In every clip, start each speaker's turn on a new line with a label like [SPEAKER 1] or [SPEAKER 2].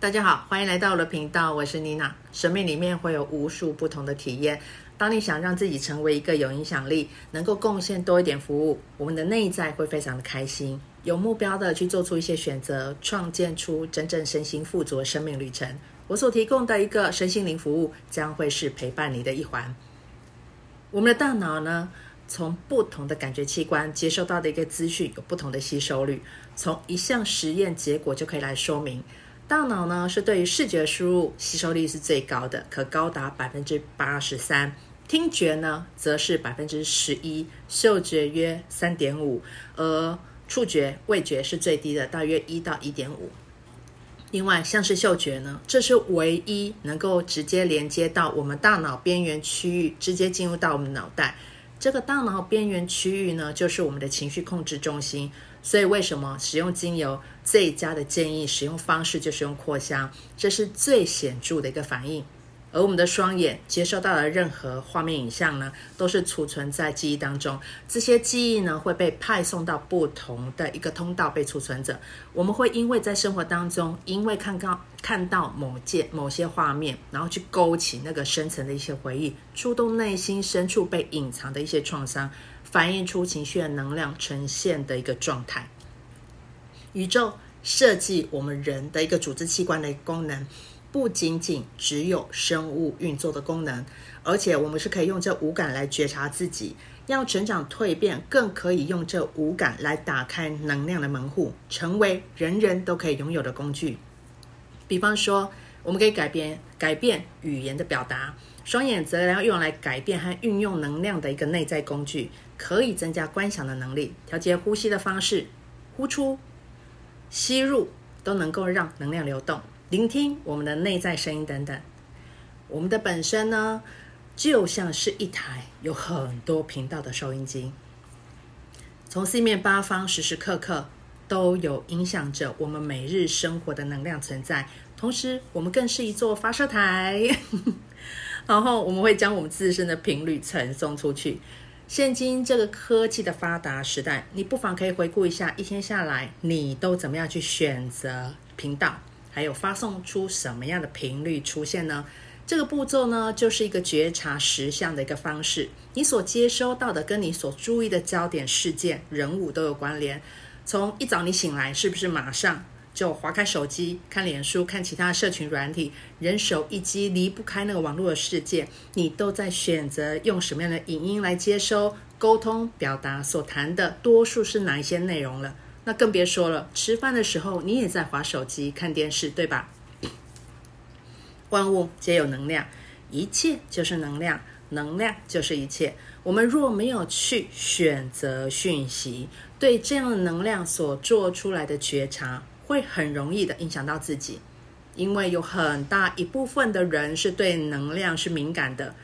[SPEAKER 1] 大家好，欢迎来到我的频道，我是妮娜。生命里面会有无数不同的体验。当你想让自己成为一个有影响力、能够贡献多一点服务，我们的内在会非常的开心，有目标的去做出一些选择，创建出真正身心富足的生命旅程。我所提供的一个身心灵服务，将会是陪伴你的一环。我们的大脑呢，从不同的感觉器官接收到的一个资讯有不同的吸收率，从一项实验结果就可以来说明。大脑呢，是对于视觉输入吸收率是最高的，可高达百分之八十三。听觉呢，则是百分之十一，嗅觉约三点五，而触觉、味觉是最低的，大约一到一点五。另外，像是嗅觉呢，这是唯一能够直接连接到我们大脑边缘区域，直接进入到我们脑袋。这个大脑边缘区域呢，就是我们的情绪控制中心。所以，为什么使用精油最佳的建议使用方式就是用扩香？这是最显著的一个反应。而我们的双眼接收到的任何画面影像呢，都是储存在记忆当中。这些记忆呢，会被派送到不同的一个通道被储存着。我们会因为在生活当中，因为看到看到某件某些画面，然后去勾起那个深层的一些回忆，触动内心深处被隐藏的一些创伤，反映出情绪的能量呈现的一个状态。宇宙设计我们人的一个组织器官的功能。不仅仅只有生物运作的功能，而且我们是可以用这五感来觉察自己，要成长蜕变，更可以用这五感来打开能量的门户，成为人人都可以拥有的工具。比方说，我们可以改变改变语言的表达，双眼则要用来改变和运用能量的一个内在工具，可以增加观想的能力，调节呼吸的方式，呼出、吸入都能够让能量流动。聆听我们的内在声音等等，我们的本身呢，就像是一台有很多频道的收音机，从四面八方时时刻刻都有影响着我们每日生活的能量存在。同时，我们更是一座发射台，然后我们会将我们自身的频率传送出去。现今这个科技的发达时代，你不妨可以回顾一下一天下来，你都怎么样去选择频道？还有发送出什么样的频率出现呢？这个步骤呢，就是一个觉察实相的一个方式。你所接收到的跟你所注意的焦点、事件、人物都有关联。从一早你醒来，是不是马上就划开手机、看脸书、看其他社群软体？人手一机，离不开那个网络的世界。你都在选择用什么样的影音来接收、沟通、表达所谈的，多数是哪一些内容了？那更别说了，吃饭的时候你也在划手机、看电视，对吧？万物皆有能量，一切就是能量，能量就是一切。我们若没有去选择讯息，对这样的能量所做出来的觉察，会很容易的影响到自己，因为有很大一部分的人是对能量是敏感的，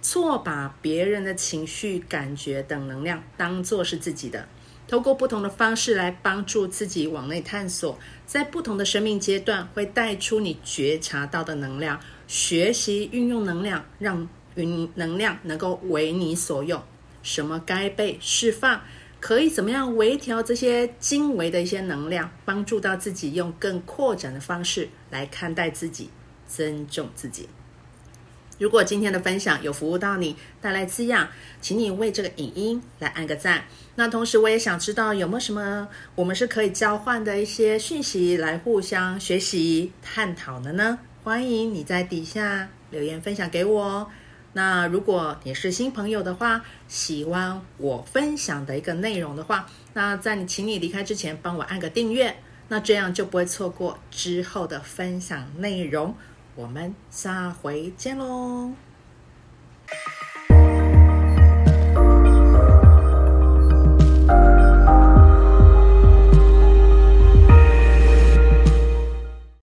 [SPEAKER 1] 错把别人的情绪、感觉等能量当作是自己的。透过不同的方式来帮助自己往内探索，在不同的生命阶段会带出你觉察到的能量，学习运用能量，让运能量能够为你所用。什么该被释放，可以怎么样微调这些精微的一些能量，帮助到自己用更扩展的方式来看待自己，尊重自己。如果今天的分享有服务到你，带来滋养，请你为这个影音来按个赞。那同时，我也想知道有没有什么我们是可以交换的一些讯息，来互相学习探讨的呢？欢迎你在底下留言分享给我。那如果你是新朋友的话，喜欢我分享的一个内容的话，那在你请你离开之前，帮我按个订阅，那这样就不会错过之后的分享内容。我们下回见喽。